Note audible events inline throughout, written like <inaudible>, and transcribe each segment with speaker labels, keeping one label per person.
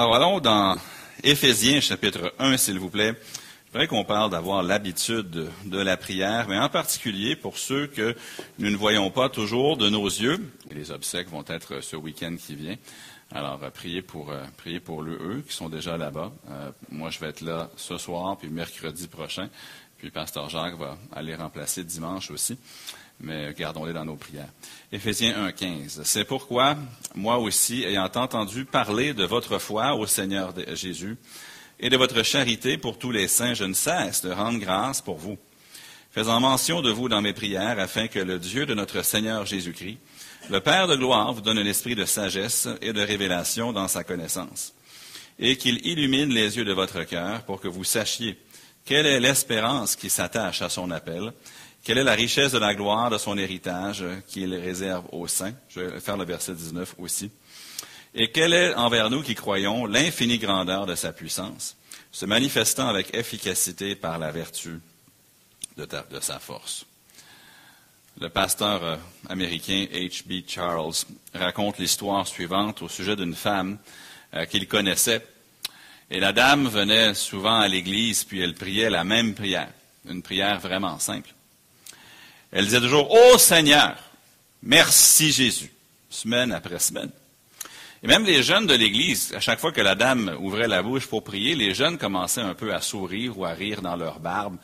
Speaker 1: Alors allons dans Éphésiens chapitre 1, s'il vous plaît. Je voudrais qu'on parle d'avoir l'habitude de la prière, mais en particulier pour ceux que nous ne voyons pas toujours de nos yeux. Les obsèques vont être ce week-end qui vient. Alors, euh, priez pour, euh, priez pour eux, qui sont déjà là-bas. Euh, moi, je vais être là ce soir, puis mercredi prochain. Puis Pasteur Jacques va aller remplacer dimanche aussi. Mais gardons-les dans nos prières. Éphésiens 1.15. C'est pourquoi, moi aussi, ayant entendu parler de votre foi au Seigneur Jésus et de votre charité pour tous les saints, je ne cesse de rendre grâce pour vous, faisant mention de vous dans mes prières, afin que le Dieu de notre Seigneur Jésus-Christ, le Père de gloire, vous donne un esprit de sagesse et de révélation dans sa connaissance, et qu'il illumine les yeux de votre cœur pour que vous sachiez quelle est l'espérance qui s'attache à son appel, quelle est la richesse de la gloire de son héritage qu'il réserve aux saints? Je vais faire le verset 19 aussi. Et quelle est envers nous qui croyons l'infinie grandeur de sa puissance, se manifestant avec efficacité par la vertu de, de sa force? Le pasteur euh, américain H.B. Charles raconte l'histoire suivante au sujet d'une femme euh, qu'il connaissait. Et la dame venait souvent à l'église, puis elle priait la même prière, une prière vraiment simple. Elle disait toujours, Ô Seigneur, merci Jésus, semaine après semaine. Et même les jeunes de l'Église, à chaque fois que la dame ouvrait la bouche pour prier, les jeunes commençaient un peu à sourire ou à rire dans leur barbe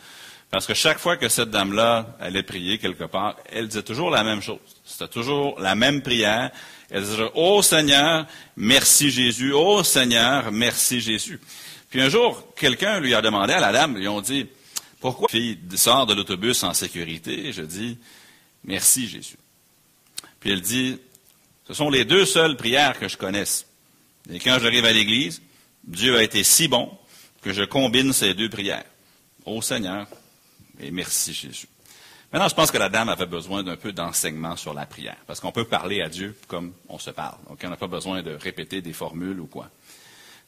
Speaker 1: parce que chaque fois que cette dame-là allait prier quelque part, elle disait toujours la même chose. C'était toujours la même prière. Elle disait, Oh Seigneur, merci Jésus. Oh Seigneur, merci Jésus. Puis un jour, quelqu'un lui a demandé à la dame, lui ont dit, pourquoi? La fille sort de l'autobus en sécurité? Je dis, merci Jésus. Puis elle dit, ce sont les deux seules prières que je connaisse. Et quand j'arrive à l'église, Dieu a été si bon que je combine ces deux prières. Ô Seigneur, et merci Jésus. Maintenant, je pense que la dame avait besoin d'un peu d'enseignement sur la prière, parce qu'on peut parler à Dieu comme on se parle. Donc, on n'a pas besoin de répéter des formules ou quoi.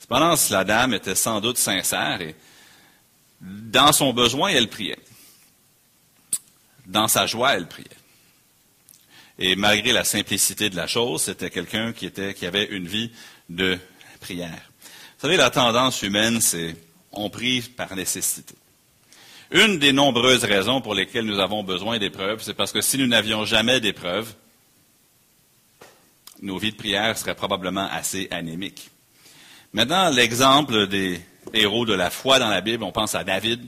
Speaker 1: Cependant, la dame était sans doute sincère et dans son besoin, elle priait. Dans sa joie, elle priait. Et malgré la simplicité de la chose, c'était quelqu'un qui, avait une vie de prière. Vous savez, la tendance humaine, c'est on prie par nécessité. Une des nombreuses raisons pour lesquelles nous avons besoin d'épreuves, c'est parce que si nous n'avions jamais d'épreuves, nos vies de prière seraient probablement assez anémiques. Maintenant, l'exemple des héros de la foi dans la Bible, on pense à David.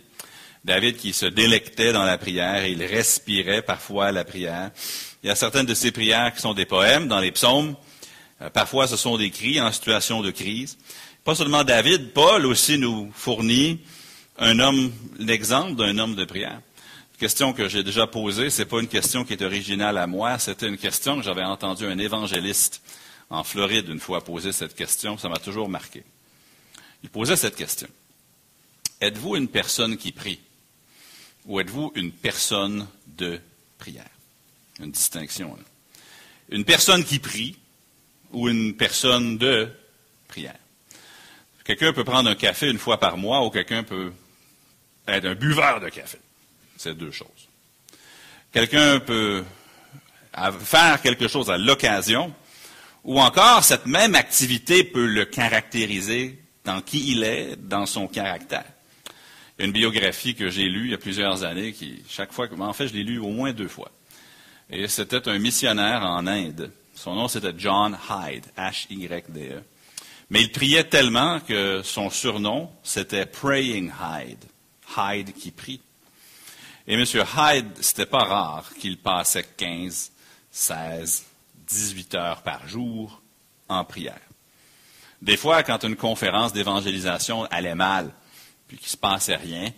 Speaker 1: David qui se délectait dans la prière et il respirait parfois la prière. Il y a certaines de ces prières qui sont des poèmes dans les psaumes. Euh, parfois, ce sont des cris en situation de crise. Pas seulement David, Paul aussi nous fournit un homme, l'exemple d'un homme de prière. Question que j'ai déjà posée, c'est pas une question qui est originale à moi, c'était une question que j'avais entendu un évangéliste en Floride une fois poser cette question, ça m'a toujours marqué. Il posait cette question. Êtes-vous une personne qui prie ou êtes-vous une personne de prière? Une distinction. Une personne qui prie ou une personne de prière? Quelqu'un peut prendre un café une fois par mois ou quelqu'un peut être un buveur de café. C'est deux choses. Quelqu'un peut faire quelque chose à l'occasion, ou encore cette même activité peut le caractériser dans qui il est, dans son caractère. Il y a une biographie que j'ai lue il y a plusieurs années, qui, chaque fois, en fait, je l'ai lue au moins deux fois. Et c'était un missionnaire en Inde. Son nom, c'était John Hyde, H-Y-D-E. Mais il priait tellement que son surnom, c'était Praying Hyde. Hyde qui prie. Et M. Hyde, c'était pas rare qu'il passait 15, 16, 18 heures par jour en prière. Des fois, quand une conférence d'évangélisation allait mal, puis qu'il ne se passait rien,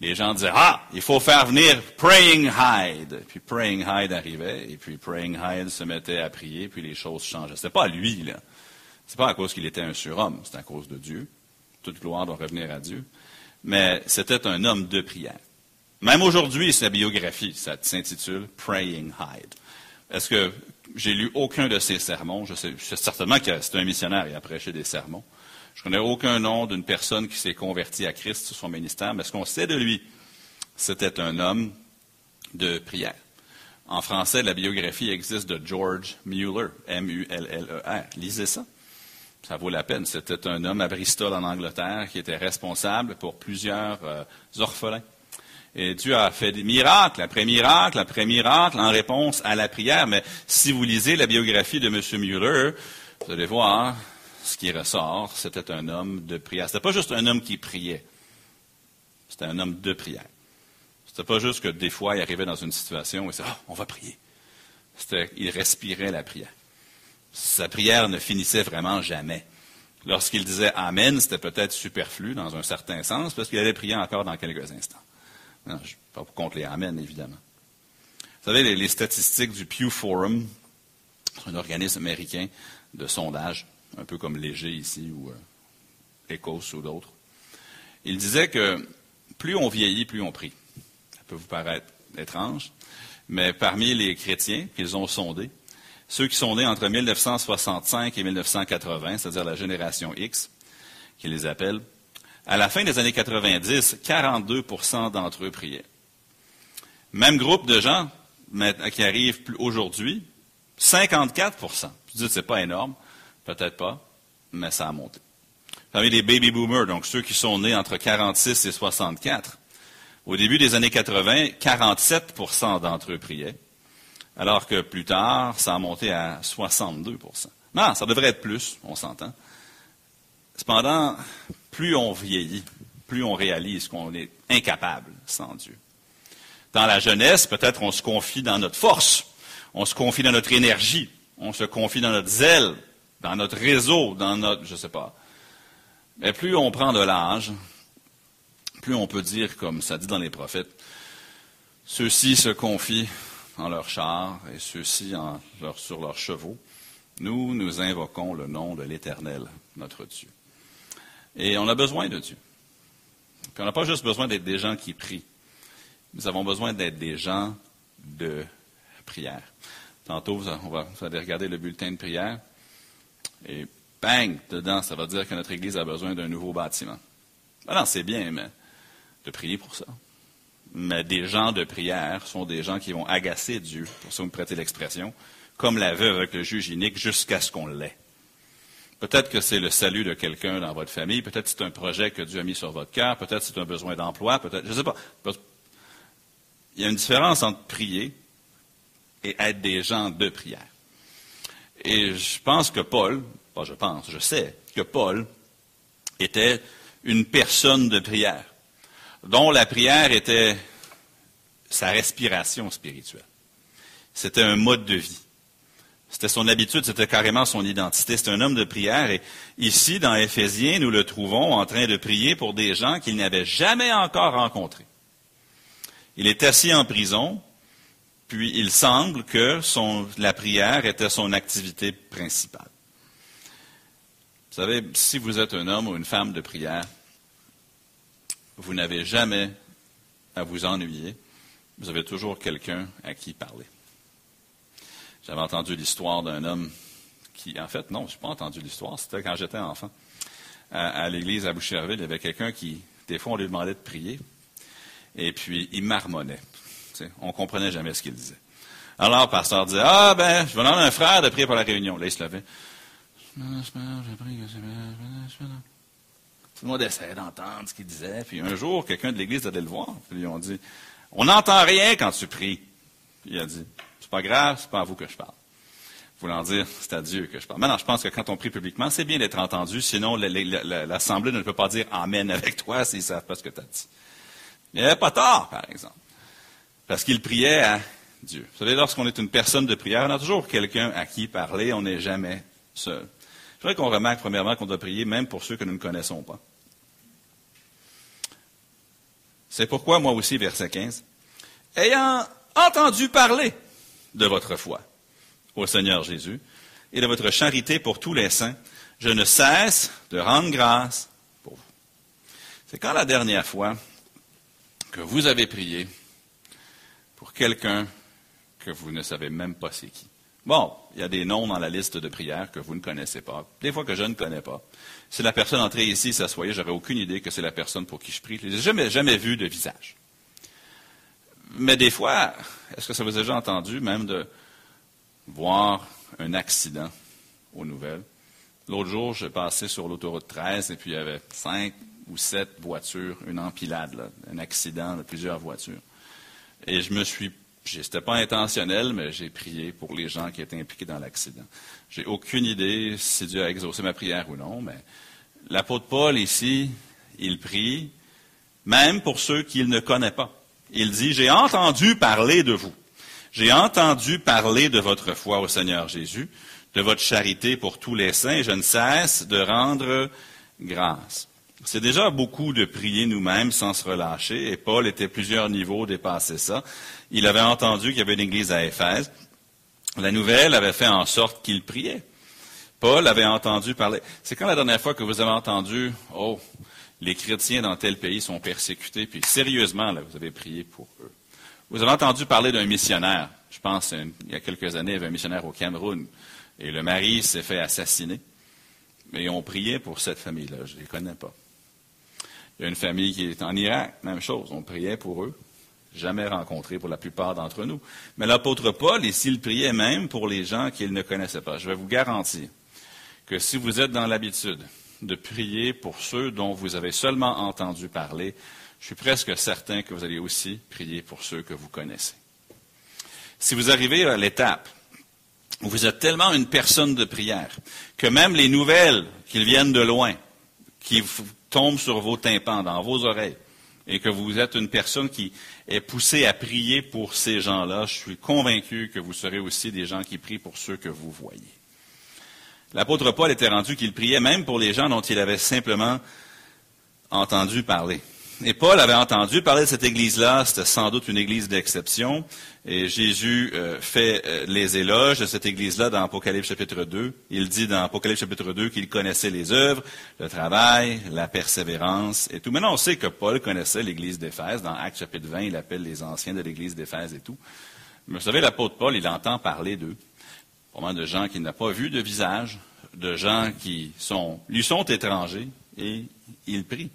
Speaker 1: les gens disaient Ah, il faut faire venir Praying Hyde. Puis Praying Hyde arrivait, et puis Praying Hyde se mettait à prier, puis les choses changeaient. Ce n'était pas lui, là. Ce n'est pas à cause qu'il était un surhomme, c'est à cause de Dieu. Toute gloire doit revenir à Dieu mais c'était un homme de prière. Même aujourd'hui, sa biographie ça s'intitule Praying Hyde. Est-ce que j'ai lu aucun de ses sermons? Je sais, certainement que c'est un missionnaire, il a prêché des sermons. Je ne connais aucun nom d'une personne qui s'est convertie à Christ sur son ministère, mais ce qu'on sait de lui, c'était un homme de prière. En français, la biographie existe de George Mueller, M-U-L-L-E-R. Lisez ça. Ça vaut la peine. C'était un homme à Bristol en Angleterre qui était responsable pour plusieurs euh, orphelins. Et Dieu a fait des miracles après miracle après miracle en réponse à la prière. Mais si vous lisez la biographie de M. Mueller, vous allez voir ce qui ressort. C'était un homme de prière. C'était pas juste un homme qui priait. C'était un homme de prière. C'était pas juste que des fois il arrivait dans une situation où il disait, ah, on va prier. C'était, il respirait la prière. Sa prière ne finissait vraiment jamais. Lorsqu'il disait Amen, c'était peut-être superflu dans un certain sens, parce qu'il allait prier encore dans quelques instants. Non, je ne pas contre les Amen, évidemment. Vous savez, les, statistiques du Pew Forum, un organisme américain de sondage, un peu comme Léger ici, ou euh, ou d'autres, il disait que plus on vieillit, plus on prie. Ça peut vous paraître étrange, mais parmi les chrétiens qu'ils ont sondés, ceux qui sont nés entre 1965 et 1980, c'est-à-dire la génération X, qui les appellent, à la fin des années 90, 42% d'entre eux priaient. Même groupe de gens qui arrivent aujourd'hui, 54 Je dis, c'est pas énorme, peut-être pas, mais ça a monté. Parmi les baby boomers, donc ceux qui sont nés entre 46 et 64, au début des années 80, 47 d'entre eux priaient, alors que plus tard, ça a monté à 62% Non, ça devrait être plus, on s'entend. Cependant, plus on vieillit, plus on réalise qu'on est incapable sans Dieu. Dans la jeunesse, peut-être on se confie dans notre force, on se confie dans notre énergie, on se confie dans notre zèle, dans notre réseau, dans notre, je ne sais pas. Mais plus on prend de l'âge, plus on peut dire, comme ça dit dans les prophètes, ceux-ci se confient en leurs chars et ceux-ci sur leurs chevaux. Nous, nous invoquons le nom de l'Éternel, notre Dieu. Et on a besoin de Dieu. On n'a pas juste besoin d'être des gens qui prient. Nous avons besoin d'être des gens de prière. Tantôt, on va, vous allez regarder le bulletin de prière. Et bang, dedans, ça va dire que notre Église a besoin d'un nouveau bâtiment. Alors, ah c'est bien, mais de prier pour ça. Mais des gens de prière sont des gens qui vont agacer Dieu, pour ça vous me prêtez l'expression, comme la veuve avec le juge inique, jusqu'à ce qu'on l'ait. Peut-être que c'est le salut de quelqu'un dans votre famille, peut-être c'est un projet que Dieu a mis sur votre cœur, peut-être c'est un besoin d'emploi, peut-être, je ne sais pas. Il y a une différence entre prier et être des gens de prière. Et je pense que Paul, pas je pense, je sais que Paul était une personne de prière, dont la prière était sa respiration spirituelle. C'était un mode de vie. C'était son habitude, c'était carrément son identité. C'était un homme de prière. Et ici, dans Éphésiens, nous le trouvons en train de prier pour des gens qu'il n'avait jamais encore rencontrés. Il est assis en prison, puis il semble que la prière était son activité principale. Vous savez, si vous êtes un homme ou une femme de prière, vous n'avez jamais à vous ennuyer. Vous avez toujours quelqu'un à qui parler. J'avais entendu l'histoire d'un homme qui, en fait, non, je n'ai pas entendu l'histoire, c'était quand j'étais enfant. À, l'église à Boucherville, il y avait quelqu'un qui, des fois, on lui demandait de prier, et puis il marmonnait. on ne comprenait jamais ce qu'il disait. Alors, le pasteur disait, ah ben, je vais demander à un frère de prier pour la réunion. Là, il se levait. Tout le monde essayait d'entendre ce qu'il disait. Puis un jour, quelqu'un de l'église allait le voir. Puis ils ont dit, on n'entend rien quand tu pries. Puis il a dit, c'est pas grave, c'est pas à vous que je parle. Voulant dire, c'est à Dieu que je parle. Maintenant, je pense que quand on prie publiquement, c'est bien d'être entendu, sinon l'Assemblée ne peut pas dire Amen avec toi <laughs> s'ils ne savent pas ce que tu as dit. Il n'y avait pas tort, par exemple. Parce qu'il priait à Dieu. Vous savez, lorsqu'on est une personne de prière, on a toujours quelqu'un à qui parler, on n'est jamais seul. Je voudrais qu'on remarque premièrement qu'on doit prier même pour ceux que nous ne connaissons pas. C'est pourquoi, moi aussi, verset 15, ayant entendu parler de votre foi au Seigneur Jésus et de votre charité pour tous les saints, je ne cesse de rendre grâce pour vous. C'est quand la dernière fois que vous avez prié pour quelqu'un que vous ne savez même pas c'est qui? Bon, il y a des noms dans la liste de prières que vous ne connaissez pas, des fois que je ne connais pas. Si la personne entrait ici s'assoyait, j'aurais aucune idée que c'est la personne pour qui je prie. Je n'ai jamais, jamais vu de visage. Mais des fois, est-ce que ça vous a déjà entendu même de voir un accident aux nouvelles? L'autre jour, j'ai passé sur l'autoroute 13 et puis il y avait cinq ou sept voitures, une empilade, un accident de plusieurs voitures. Et je me suis, c'était pas intentionnel, mais j'ai prié pour les gens qui étaient impliqués dans l'accident. J'ai aucune idée si Dieu a exaucé ma prière ou non, mais l'apôtre Paul ici, il prie, même pour ceux qu'il ne connaît pas. Il dit, j'ai entendu parler de vous. J'ai entendu parler de votre foi au Seigneur Jésus, de votre charité pour tous les saints, et je ne cesse de rendre grâce. C'est déjà beaucoup de prier nous-mêmes sans se relâcher, et Paul était plusieurs niveaux dépassé ça. Il avait entendu qu'il y avait une église à Éphèse. La nouvelle avait fait en sorte qu'il priait. Paul avait entendu parler. C'est quand la dernière fois que vous avez entendu, oh, les chrétiens dans tel pays sont persécutés, puis sérieusement, là, vous avez prié pour eux. Vous avez entendu parler d'un missionnaire. Je pense, il y a quelques années, il y avait un missionnaire au Cameroun, et le mari s'est fait assassiner. Mais on priait pour cette famille-là, je ne les connais pas. Il y a une famille qui est en Irak, même chose, on priait pour eux. Jamais rencontrés pour la plupart d'entre nous. Mais l'apôtre Paul, ici, il priait même pour les gens qu'il ne connaissait pas. Je vais vous garantir que si vous êtes dans l'habitude de prier pour ceux dont vous avez seulement entendu parler, je suis presque certain que vous allez aussi prier pour ceux que vous connaissez. Si vous arrivez à l'étape où vous êtes tellement une personne de prière que même les nouvelles qui viennent de loin, qui tombent sur vos tympans, dans vos oreilles, et que vous êtes une personne qui est poussée à prier pour ces gens-là, je suis convaincu que vous serez aussi des gens qui prient pour ceux que vous voyez. L'apôtre Paul était rendu qu'il priait même pour les gens dont il avait simplement entendu parler. Et Paul avait entendu parler de cette église-là, c'était sans doute une église d'exception, et Jésus euh, fait euh, les éloges de cette église-là dans Apocalypse chapitre 2. Il dit dans Apocalypse chapitre 2 qu'il connaissait les œuvres, le travail, la persévérance et tout. Maintenant, on sait que Paul connaissait l'église d'Éphèse. Dans Actes chapitre 20, il appelle les anciens de l'église d'Éphèse et tout. Mais vous savez, l'apôtre Paul, il entend parler d'eux de gens qu'il n'a pas vu de visage, de gens qui sont, lui sont étrangers, et il prie.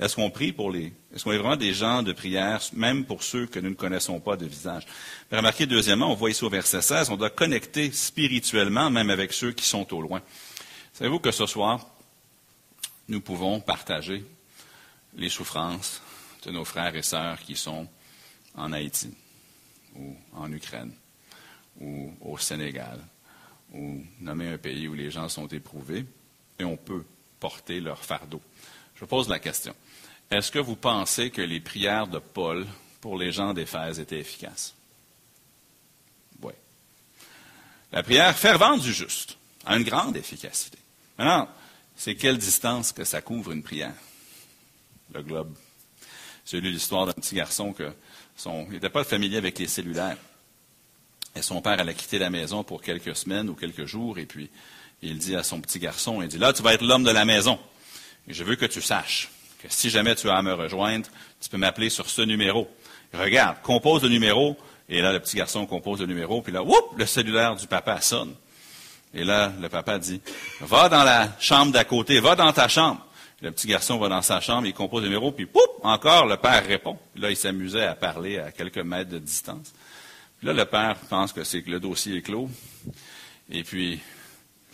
Speaker 1: Est-ce qu'on prie pour les. Est-ce qu'on est vraiment des gens de prière, même pour ceux que nous ne connaissons pas de visage? remarquez, deuxièmement, on voit ici au verset 16, on doit connecter spirituellement, même avec ceux qui sont au loin. Savez-vous que ce soir, nous pouvons partager les souffrances de nos frères et sœurs qui sont en Haïti ou en Ukraine? Ou au Sénégal, ou nommer un pays où les gens sont éprouvés, et on peut porter leur fardeau. Je pose la question. Est-ce que vous pensez que les prières de Paul pour les gens d'Éphèse étaient efficaces? Oui. La prière fervente du juste a une grande efficacité. Maintenant, c'est quelle distance que ça couvre une prière? Le globe. J'ai lu l'histoire d'un petit garçon qui n'était pas familier avec les cellulaires. Et son père allait quitter la maison pour quelques semaines ou quelques jours, et puis il dit à son petit garçon, il dit, là, tu vas être l'homme de la maison. Je veux que tu saches que si jamais tu as à me rejoindre, tu peux m'appeler sur ce numéro. regarde, compose le numéro, et là, le petit garçon compose le numéro, puis là, whoop, le cellulaire du papa sonne. Et là, le papa dit, va dans la chambre d'à côté, va dans ta chambre. Le petit garçon va dans sa chambre, il compose le numéro, puis pouf, encore le père répond. Là, il s'amusait à parler à quelques mètres de distance. Là, le père pense que c'est que le dossier est clos. Et puis,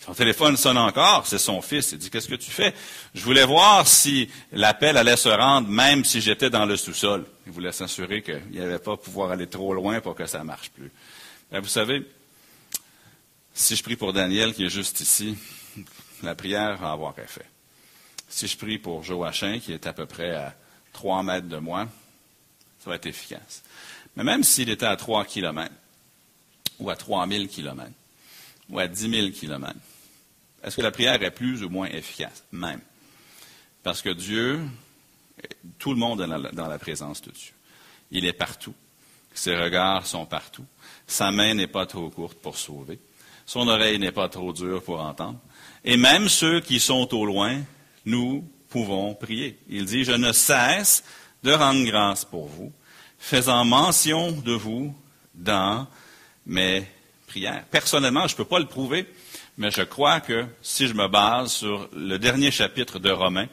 Speaker 1: son téléphone sonne encore, c'est son fils. Il dit, qu'est-ce que tu fais? Je voulais voir si l'appel allait se rendre même si j'étais dans le sous-sol. Il voulait s'assurer qu'il n'y avait pas pouvoir aller trop loin pour que ça ne marche plus. vous savez, si je prie pour Daniel qui est juste ici, la prière va avoir effet. Si je prie pour Joachim qui est à peu près à trois mètres de moi, ça va être efficace. Mais même s'il était à 3 km, ou à 3000 km, ou à 10 000 km, est-ce que la prière est plus ou moins efficace? Même. Parce que Dieu, tout le monde est dans la, présence de Dieu. Il est partout. Ses regards sont partout. Sa main n'est pas trop courte pour sauver. Son oreille n'est pas trop dure pour entendre. Et même ceux qui sont au loin, nous pouvons prier. Il dit, je ne cesse de rendre grâce pour vous faisant mention de vous dans mes prières. Personnellement, je ne peux pas le prouver, mais je crois que si je me base sur le dernier chapitre de Romains,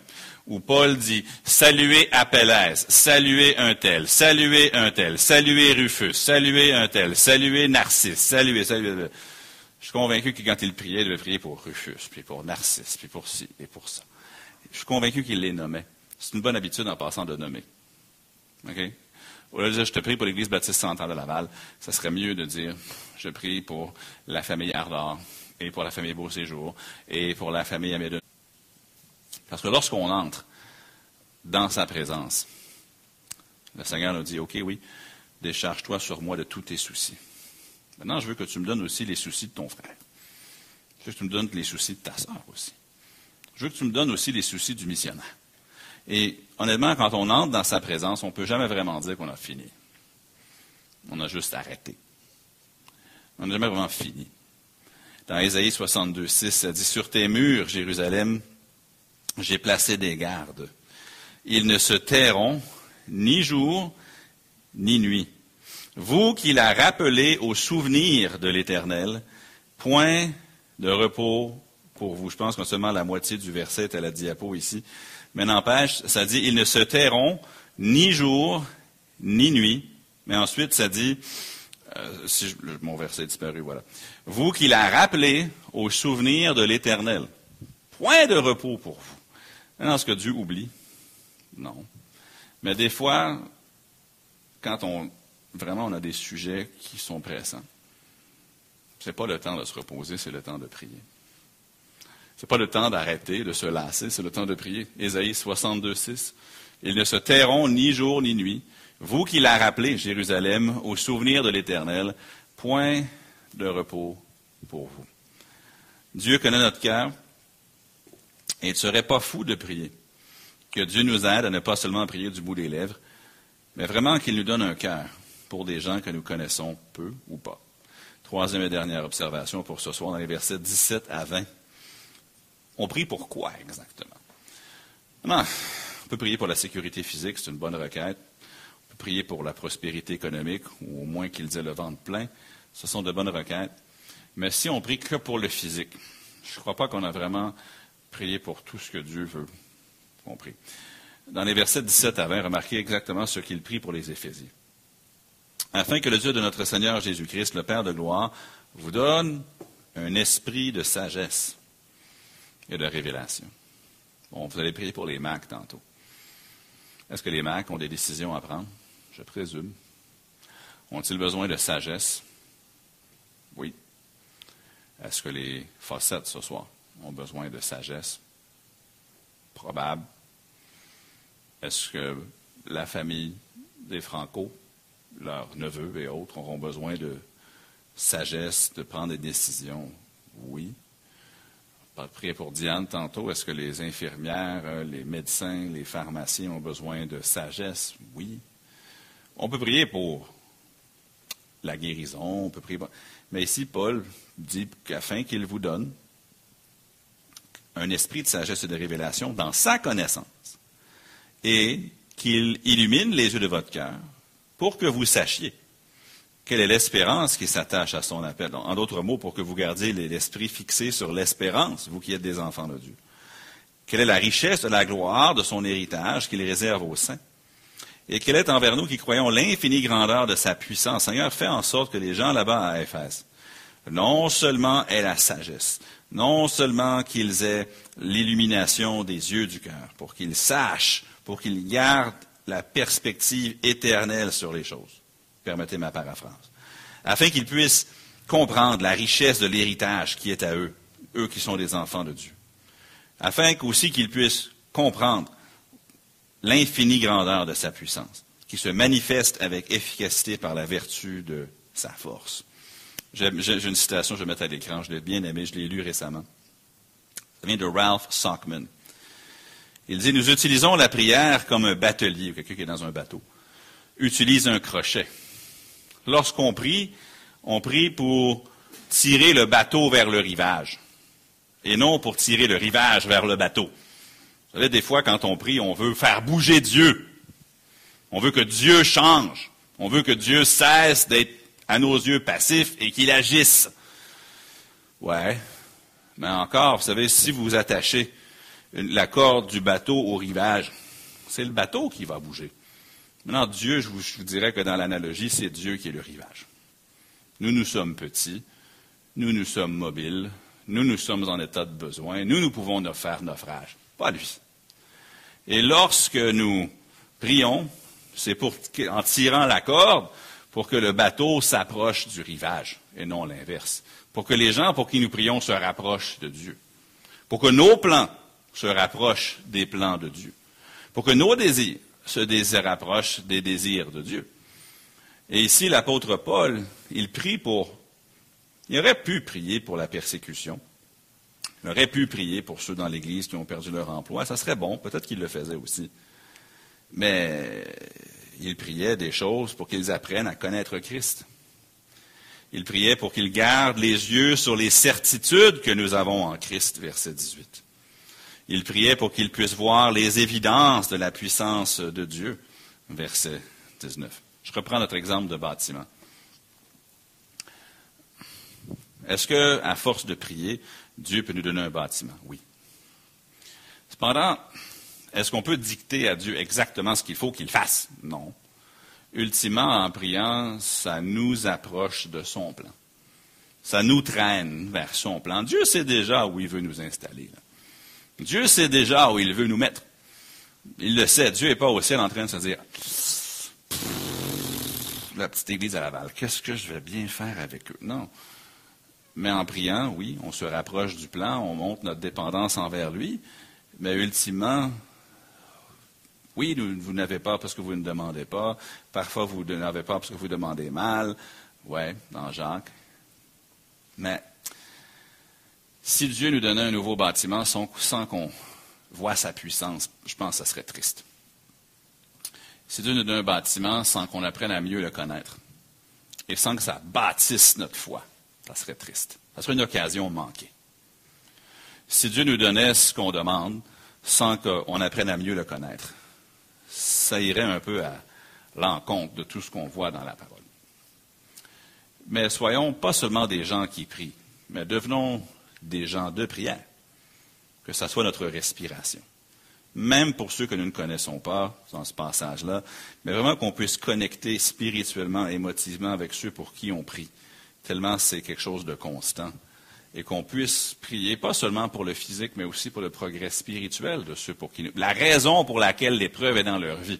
Speaker 1: où Paul dit Saluez Apelles, saluez un tel, saluez un tel, saluez Rufus, saluez un tel, saluez Narcisse, saluez, saluez. Je suis convaincu que quand il priait, il devait prier pour Rufus, puis pour Narcisse, puis pour ci, et pour ça. Je suis convaincu qu'il les nommait. C'est une bonne habitude en passant de nommer. OK? Je te prie pour l'Église baptiste centrale de Laval, ça serait mieux de dire, je prie pour la famille Ardor, et pour la famille Beau Séjour, et pour la famille Amédon. Parce que lorsqu'on entre dans sa présence, le Seigneur nous dit, OK, oui, décharge-toi sur moi de tous tes soucis. Maintenant, je veux que tu me donnes aussi les soucis de ton frère. Je veux que tu me donnes les soucis de ta sœur aussi. Je veux que tu me donnes aussi les soucis du missionnaire. Et honnêtement, quand on entre dans sa présence, on ne peut jamais vraiment dire qu'on a fini. On a juste arrêté. On n'a jamais vraiment fini. Dans Ésaïe 62, 6, ça dit Sur tes murs, Jérusalem, j'ai placé des gardes. Ils ne se tairont ni jour ni nuit. Vous qui la rappelez au souvenir de l'Éternel, point de repos pour vous. Je pense que seulement la moitié du verset est à la diapo ici. Mais n'empêche, ça dit, ils ne se tairont ni jour ni nuit. Mais ensuite, ça dit, euh, si mon verset est disparu, voilà. Vous qui la rappelez au souvenir de l'Éternel. Point de repos pour vous. Maintenant, ce que Dieu oublie? Non. Mais des fois, quand on vraiment on a des sujets qui sont pressants, ce n'est pas le temps de se reposer, c'est le temps de prier. N'est pas le temps d'arrêter, de se lasser, c'est le temps de prier. Ésaïe 62, 6. Ils ne se tairont ni jour ni nuit. Vous qui l'a rappelé, Jérusalem, au souvenir de l'Éternel, point de repos pour vous. Dieu connaît notre cœur et ne serait pas fou de prier. Que Dieu nous aide à ne pas seulement prier du bout des lèvres, mais vraiment qu'il nous donne un cœur pour des gens que nous connaissons peu ou pas. Troisième et dernière observation pour ce soir dans les versets 17 à 20. On prie pour quoi exactement? Non, on peut prier pour la sécurité physique, c'est une bonne requête. On peut prier pour la prospérité économique, ou au moins qu'il ait le ventre plein. Ce sont de bonnes requêtes. Mais si on prie que pour le physique, je ne crois pas qu'on a vraiment prié pour tout ce que Dieu veut qu'on prie. Dans les versets 17 à 20, remarquez exactement ce qu'il prie pour les Éphésiens. Afin que le Dieu de notre Seigneur Jésus-Christ, le Père de gloire, vous donne un esprit de sagesse et de révélation. Bon, vous allez prier pour les Macs tantôt. Est-ce que les Macs ont des décisions à prendre? Je présume. Ont-ils besoin de sagesse? Oui. Est-ce que les Fossettes ce soir ont besoin de sagesse? Probable. Est-ce que la famille des Franco, leurs neveux et autres, auront besoin de sagesse, de prendre des décisions? Oui prier pour Diane tantôt. Est-ce que les infirmières, euh, les médecins, les pharmaciens ont besoin de sagesse? Oui. On peut prier pour la guérison, on peut prier Mais ici, Paul dit qu'afin qu'il vous donne un esprit de sagesse et de révélation dans sa connaissance et qu'il illumine les yeux de votre cœur pour que vous sachiez quelle est l'espérance qui s'attache à son appel? En d'autres mots, pour que vous gardiez l'esprit fixé sur l'espérance, vous qui êtes des enfants de Dieu. Quelle est la richesse de la gloire de son héritage qu'il réserve aux saints? Et quelle est envers nous qui croyons l'infinie grandeur de sa puissance? Seigneur, fait en sorte que les gens là-bas à Éphèse, non seulement aient la sagesse, non seulement qu'ils aient l'illumination des yeux du cœur, pour qu'ils sachent, pour qu'ils gardent la perspective éternelle sur les choses permettez ma paraphrase, afin qu'ils puissent comprendre la richesse de l'héritage qui est à eux, eux qui sont des enfants de Dieu, afin qu'aussi qu'ils puissent comprendre l'infinie grandeur de sa puissance, qui se manifeste avec efficacité par la vertu de sa force. J'ai une citation, je vais mettre à l'écran, je l'ai bien aimé, je l'ai lu récemment. Ça vient de Ralph Sockman. Il dit, nous utilisons la prière comme un batelier, quelqu'un qui est dans un bateau, utilise un crochet lorsqu'on prie, on prie pour tirer le bateau vers le rivage et non pour tirer le rivage vers le bateau. Vous savez, des fois, quand on prie, on veut faire bouger Dieu. On veut que Dieu change. On veut que Dieu cesse d'être à nos yeux passif et qu'il agisse. Ouais. Mais encore, vous savez, si vous attachez la corde du bateau au rivage, c'est le bateau qui va bouger. Maintenant, Dieu, je vous, dirais que dans l'analogie, c'est Dieu qui est le rivage. Nous, nous sommes petits. nous, nous sommes mobiles, nous, nous sommes en état de besoin, nous, nous pouvons nous faire naufrage. Pas lui. Et lorsque nous prions, c'est pour, en tirant la corde pour que le bateau s'approche du rivage et non l'inverse. Pour que les gens pour qui nous prions se rapprochent de Dieu. Pour que nos plans se rapprochent des plans de Dieu. Pour que nos désirs se rapprochent des désirs de Dieu. Et ici, l'apôtre Paul, il prie pour, il aurait pu prier pour la persécution. Il aurait pu prier pour ceux dans l'Église qui ont perdu leur emploi. Ça serait bon, peut-être qu'il le faisait aussi. Mais il priait des choses pour qu'ils apprennent à connaître Christ. Il priait pour qu'ils gardent les yeux sur les certitudes que nous avons en Christ, verset 18. Il priait pour qu'ils puissent voir les évidences de la puissance de Dieu, verset 19. Je reprends notre exemple de bâtiment. Est-ce que, à force de prier, Dieu peut nous donner un bâtiment? Oui. Cependant, est-ce qu'on peut dicter à Dieu exactement ce qu'il faut qu'il fasse? Non. Ultimement, en priant, ça nous approche de son plan. Ça nous traîne vers son plan. Dieu sait déjà où il veut nous installer. Dieu sait déjà où il veut nous mettre. Il le sait. Dieu n'est pas au ciel en train de se dire la petite église à Laval, qu'est-ce que je vais bien faire avec eux? Non. Mais en priant, oui, on se rapproche du plan, on montre notre dépendance envers lui, mais ultimement, oui, vous n'avez pas parce que vous ne demandez pas. Parfois, vous n'avez pas parce que vous demandez mal. Oui, dans Jacques. Mais si Dieu nous donnait un nouveau bâtiment sans, qu'on voit sa puissance, je pense que ça serait triste. Si Dieu nous donne un bâtiment sans qu'on apprenne à mieux le connaître et sans que ça bâtisse notre foi, ça serait triste. Ça serait une occasion manquée. Si Dieu nous donnait ce qu'on demande sans qu'on apprenne à mieux le connaître, ça irait un peu à l'encontre de tout ce qu'on voit dans la parole. Mais soyons pas seulement des gens qui prient, mais devenons des gens de prière, que ce soit notre respiration. Même pour ceux que nous ne connaissons pas dans ce passage-là, mais vraiment qu'on puisse connecter spirituellement, émotivement avec ceux pour qui on prie, tellement c'est quelque chose de constant, et qu'on puisse prier pas seulement pour le physique, mais aussi pour le progrès spirituel de ceux pour qui nous... La raison pour laquelle l'épreuve est dans leur vie.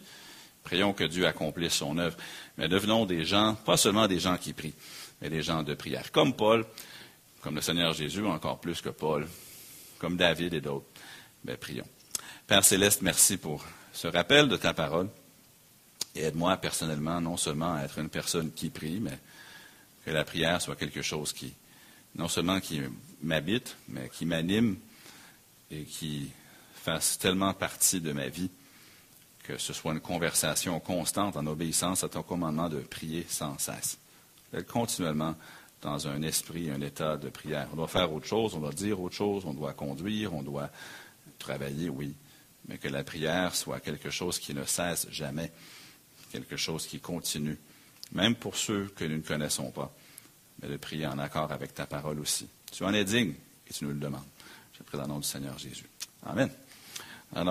Speaker 1: Prions que Dieu accomplisse son œuvre, mais devenons des gens, pas seulement des gens qui prient, mais des gens de prière, comme Paul, comme le Seigneur Jésus, encore plus que Paul, comme David et d'autres. Ben, prions. Père céleste, merci pour ce rappel de ta parole. Et aide-moi personnellement, non seulement à être une personne qui prie, mais que la prière soit quelque chose qui, non seulement qui m'habite, mais qui m'anime et qui fasse tellement partie de ma vie que ce soit une conversation constante en obéissance à ton commandement de prier sans cesse. Continuellement dans un esprit, un état de prière. On doit faire autre chose, on doit dire autre chose, on doit conduire, on doit travailler, oui, mais que la prière soit quelque chose qui ne cesse jamais, quelque chose qui continue, même pour ceux que nous ne connaissons pas, mais de prier en accord avec ta parole aussi. Tu en es digne et tu nous le demandes. Je te dans le nom du Seigneur Jésus. Amen.